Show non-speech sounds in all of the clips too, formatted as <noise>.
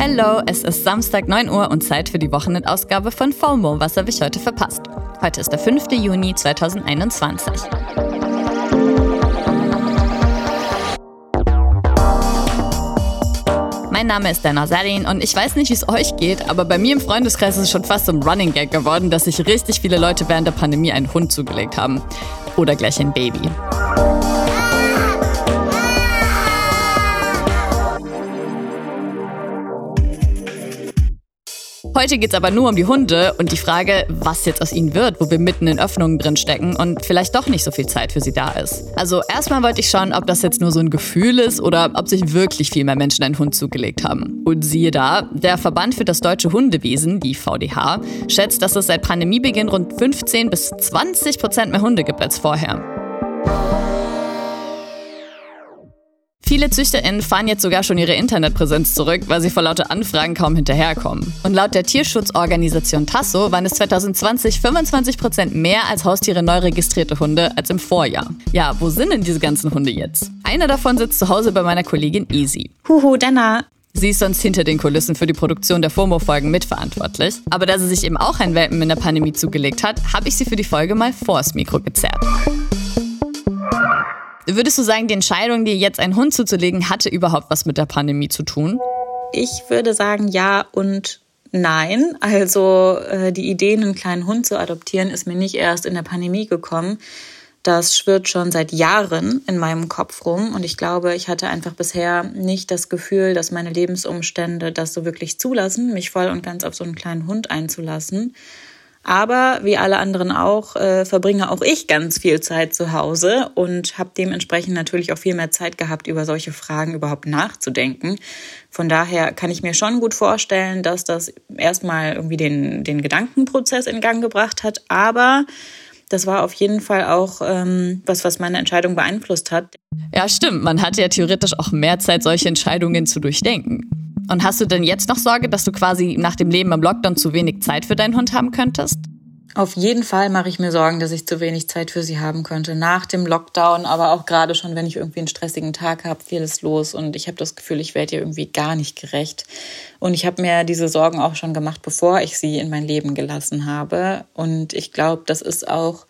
Hallo, es ist Samstag 9 Uhr und Zeit für die Wochenendausgabe von FOMO. Was habe ich heute verpasst? Heute ist der 5. Juni 2021. Mein Name ist Dana Salin und ich weiß nicht, wie es euch geht, aber bei mir im Freundeskreis ist es schon fast so ein Running Gag geworden, dass sich richtig viele Leute während der Pandemie einen Hund zugelegt haben. Oder gleich ein Baby. Heute geht es aber nur um die Hunde und die Frage, was jetzt aus ihnen wird, wo wir mitten in Öffnungen drin stecken und vielleicht doch nicht so viel Zeit für sie da ist. Also erstmal wollte ich schauen, ob das jetzt nur so ein Gefühl ist oder ob sich wirklich viel mehr Menschen einen Hund zugelegt haben. Und siehe da, der Verband für das deutsche Hundewesen, die VDH, schätzt, dass es seit Pandemiebeginn rund 15 bis 20 Prozent mehr Hunde gibt als vorher. Viele ZüchterInnen fahren jetzt sogar schon ihre Internetpräsenz zurück, weil sie vor lauter Anfragen kaum hinterherkommen. Und laut der Tierschutzorganisation Tasso waren es 2020 25 Prozent mehr als Haustiere neu registrierte Hunde als im Vorjahr. Ja, wo sind denn diese ganzen Hunde jetzt? Einer davon sitzt zu Hause bei meiner Kollegin Easy. Huhu, Dana. Sie ist sonst hinter den Kulissen für die Produktion der FOMO-Folgen mitverantwortlich. Aber da sie sich eben auch ein Welpen in der Pandemie zugelegt hat, habe ich sie für die Folge mal vors Mikro gezerrt. Würdest du sagen, die Entscheidung, dir jetzt einen Hund zuzulegen, hatte überhaupt was mit der Pandemie zu tun? Ich würde sagen ja und nein. Also äh, die Idee, einen kleinen Hund zu adoptieren, ist mir nicht erst in der Pandemie gekommen. Das schwirrt schon seit Jahren in meinem Kopf rum und ich glaube, ich hatte einfach bisher nicht das Gefühl, dass meine Lebensumstände das so wirklich zulassen, mich voll und ganz auf so einen kleinen Hund einzulassen. Aber wie alle anderen auch, äh, verbringe auch ich ganz viel Zeit zu Hause und habe dementsprechend natürlich auch viel mehr Zeit gehabt, über solche Fragen überhaupt nachzudenken. Von daher kann ich mir schon gut vorstellen, dass das erstmal irgendwie den, den Gedankenprozess in Gang gebracht hat. Aber das war auf jeden Fall auch ähm, was, was meine Entscheidung beeinflusst hat. Ja, stimmt. Man hatte ja theoretisch auch mehr Zeit, solche Entscheidungen zu durchdenken. Und hast du denn jetzt noch Sorge, dass du quasi nach dem Leben im Lockdown zu wenig Zeit für deinen Hund haben könntest? Auf jeden Fall mache ich mir Sorgen, dass ich zu wenig Zeit für sie haben könnte. Nach dem Lockdown, aber auch gerade schon, wenn ich irgendwie einen stressigen Tag habe, vieles los und ich habe das Gefühl, ich werde ihr irgendwie gar nicht gerecht. Und ich habe mir diese Sorgen auch schon gemacht, bevor ich sie in mein Leben gelassen habe. Und ich glaube, das ist auch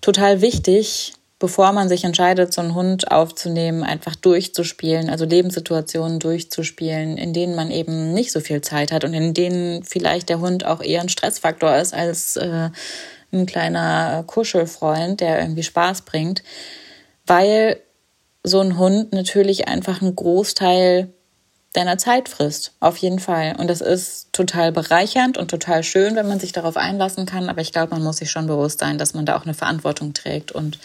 total wichtig, bevor man sich entscheidet, so einen Hund aufzunehmen, einfach durchzuspielen, also Lebenssituationen durchzuspielen, in denen man eben nicht so viel Zeit hat und in denen vielleicht der Hund auch eher ein Stressfaktor ist als äh, ein kleiner Kuschelfreund, der irgendwie Spaß bringt, weil so ein Hund natürlich einfach einen Großteil deiner Zeit frisst, auf jeden Fall. Und das ist total bereichernd und total schön, wenn man sich darauf einlassen kann. Aber ich glaube, man muss sich schon bewusst sein, dass man da auch eine Verantwortung trägt und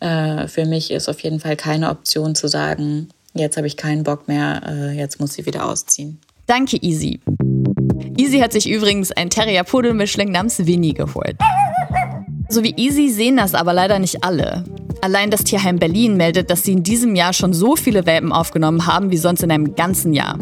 äh, für mich ist auf jeden Fall keine Option zu sagen, jetzt habe ich keinen Bock mehr, äh, jetzt muss sie wieder ausziehen. Danke, Easy. Easy hat sich übrigens ein Terrier-Pudel-Mischling namens Winnie geholt. So wie Easy sehen das aber leider nicht alle. Allein das Tierheim Berlin meldet, dass sie in diesem Jahr schon so viele Welpen aufgenommen haben wie sonst in einem ganzen Jahr.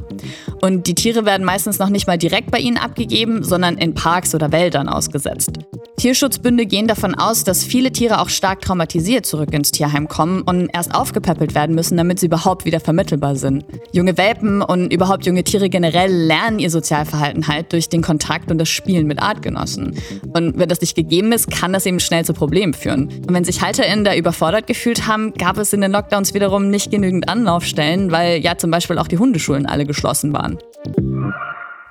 Und die Tiere werden meistens noch nicht mal direkt bei ihnen abgegeben, sondern in Parks oder Wäldern ausgesetzt. Tierschutzbünde gehen davon aus, dass viele Tiere auch stark traumatisiert zurück ins Tierheim kommen und erst aufgepäppelt werden müssen, damit sie überhaupt wieder vermittelbar sind. Junge Welpen und überhaupt junge Tiere generell lernen ihr Sozialverhalten halt durch den Kontakt und das Spielen mit Artgenossen. Und wenn das nicht gegeben ist, kann das eben schnell zu Problemen führen. Und wenn sich HalterInnen da überfordert gefühlt haben, gab es in den Lockdowns wiederum nicht genügend Anlaufstellen, weil ja zum Beispiel auch die Hundeschulen alle geschlossen waren.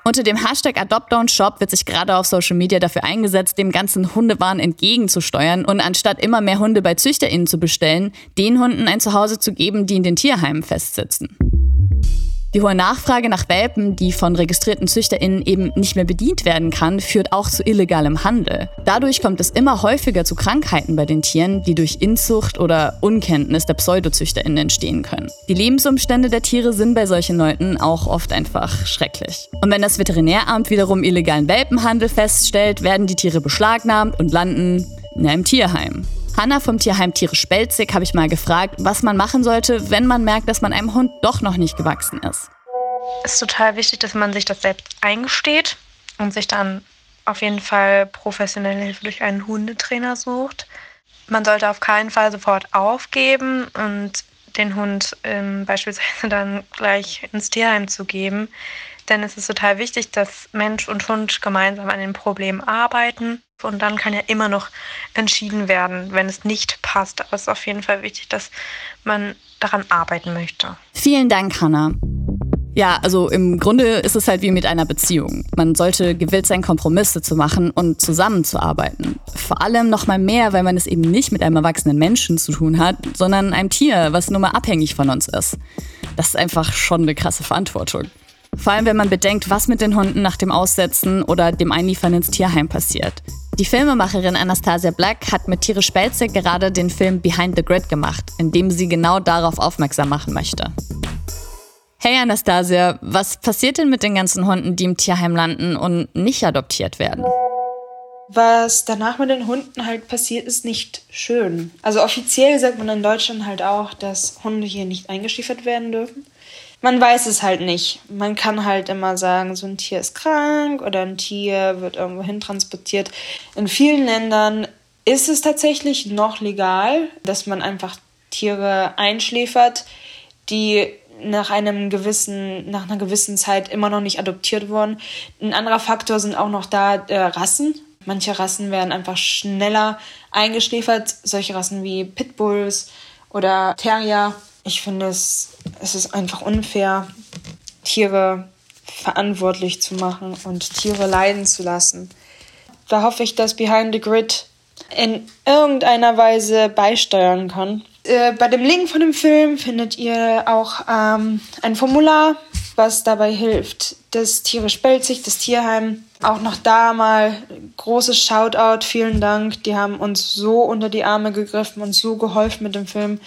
Unter dem Hashtag AdoptDownShop wird sich gerade auf Social Media dafür eingesetzt, dem ganzen Hundewahn entgegenzusteuern und anstatt immer mehr Hunde bei ZüchterInnen zu bestellen, den Hunden ein Zuhause zu geben, die in den Tierheimen festsitzen. Die hohe Nachfrage nach Welpen, die von registrierten ZüchterInnen eben nicht mehr bedient werden kann, führt auch zu illegalem Handel. Dadurch kommt es immer häufiger zu Krankheiten bei den Tieren, die durch Inzucht oder Unkenntnis der PseudozüchterInnen entstehen können. Die Lebensumstände der Tiere sind bei solchen Leuten auch oft einfach schrecklich. Und wenn das Veterinäramt wiederum illegalen Welpenhandel feststellt, werden die Tiere beschlagnahmt und landen in einem Tierheim. Hanna vom Tierheim Tiere Spelzig habe ich mal gefragt, was man machen sollte, wenn man merkt, dass man einem Hund doch noch nicht gewachsen ist. Es ist total wichtig, dass man sich das selbst eingesteht und sich dann auf jeden Fall professionelle Hilfe durch einen Hundetrainer sucht. Man sollte auf keinen Fall sofort aufgeben und den Hund ähm, <laughs> beispielsweise dann gleich ins Tierheim zu geben. Denn es ist total wichtig, dass Mensch und Hund gemeinsam an dem Problem arbeiten. Und dann kann ja immer noch entschieden werden, wenn es nicht passt. Aber es ist auf jeden Fall wichtig, dass man daran arbeiten möchte. Vielen Dank, Hannah. Ja, also im Grunde ist es halt wie mit einer Beziehung. Man sollte gewillt sein, Kompromisse zu machen und zusammenzuarbeiten. Vor allem noch mal mehr, weil man es eben nicht mit einem erwachsenen Menschen zu tun hat, sondern einem Tier, was nur mal abhängig von uns ist. Das ist einfach schon eine krasse Verantwortung. Vor allem, wenn man bedenkt, was mit den Hunden nach dem Aussetzen oder dem Einliefern ins Tierheim passiert. Die Filmemacherin Anastasia Black hat mit Tiere Spelze gerade den Film Behind the Grid gemacht, in dem sie genau darauf aufmerksam machen möchte. Hey Anastasia, was passiert denn mit den ganzen Hunden, die im Tierheim landen und nicht adoptiert werden? Was danach mit den Hunden halt passiert, ist nicht schön. Also offiziell sagt man in Deutschland halt auch, dass Hunde hier nicht eingeschliefert werden dürfen. Man weiß es halt nicht. Man kann halt immer sagen, so ein Tier ist krank oder ein Tier wird irgendwo hin transportiert. In vielen Ländern ist es tatsächlich noch legal, dass man einfach Tiere einschläfert, die nach einem gewissen, nach einer gewissen Zeit immer noch nicht adoptiert wurden. Ein anderer Faktor sind auch noch da äh, Rassen. Manche Rassen werden einfach schneller eingeschläfert, solche Rassen wie Pitbulls oder Terrier. Ich finde es, es ist einfach unfair, Tiere verantwortlich zu machen und Tiere leiden zu lassen. Da hoffe ich, dass Behind the Grid in irgendeiner Weise beisteuern kann. Äh, bei dem Link von dem Film findet ihr auch ähm, ein Formular, was dabei hilft. Das Tiere spellt sich, das Tierheim. Auch noch da mal großes Shoutout, vielen Dank. Die haben uns so unter die Arme gegriffen und so geholfen mit dem Film.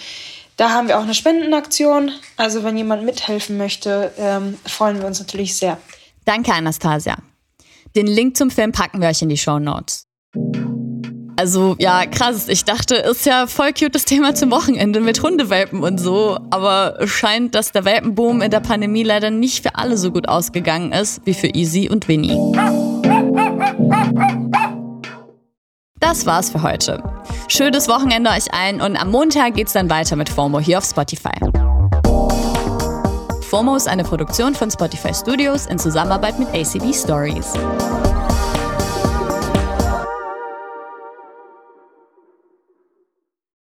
Da haben wir auch eine Spendenaktion. Also wenn jemand mithelfen möchte, ähm, freuen wir uns natürlich sehr. Danke, Anastasia. Den Link zum Film packen wir euch in die Show Notes. Also ja, krass. Ich dachte, ist ja voll cute das Thema zum Wochenende mit Hundewelpen und so. Aber es scheint, dass der Welpenboom in der Pandemie leider nicht für alle so gut ausgegangen ist wie für Easy und Winnie. Das war's für heute. Schönes Wochenende euch allen und am Montag geht's dann weiter mit FOMO hier auf Spotify. FOMO ist eine Produktion von Spotify Studios in Zusammenarbeit mit ACB Stories.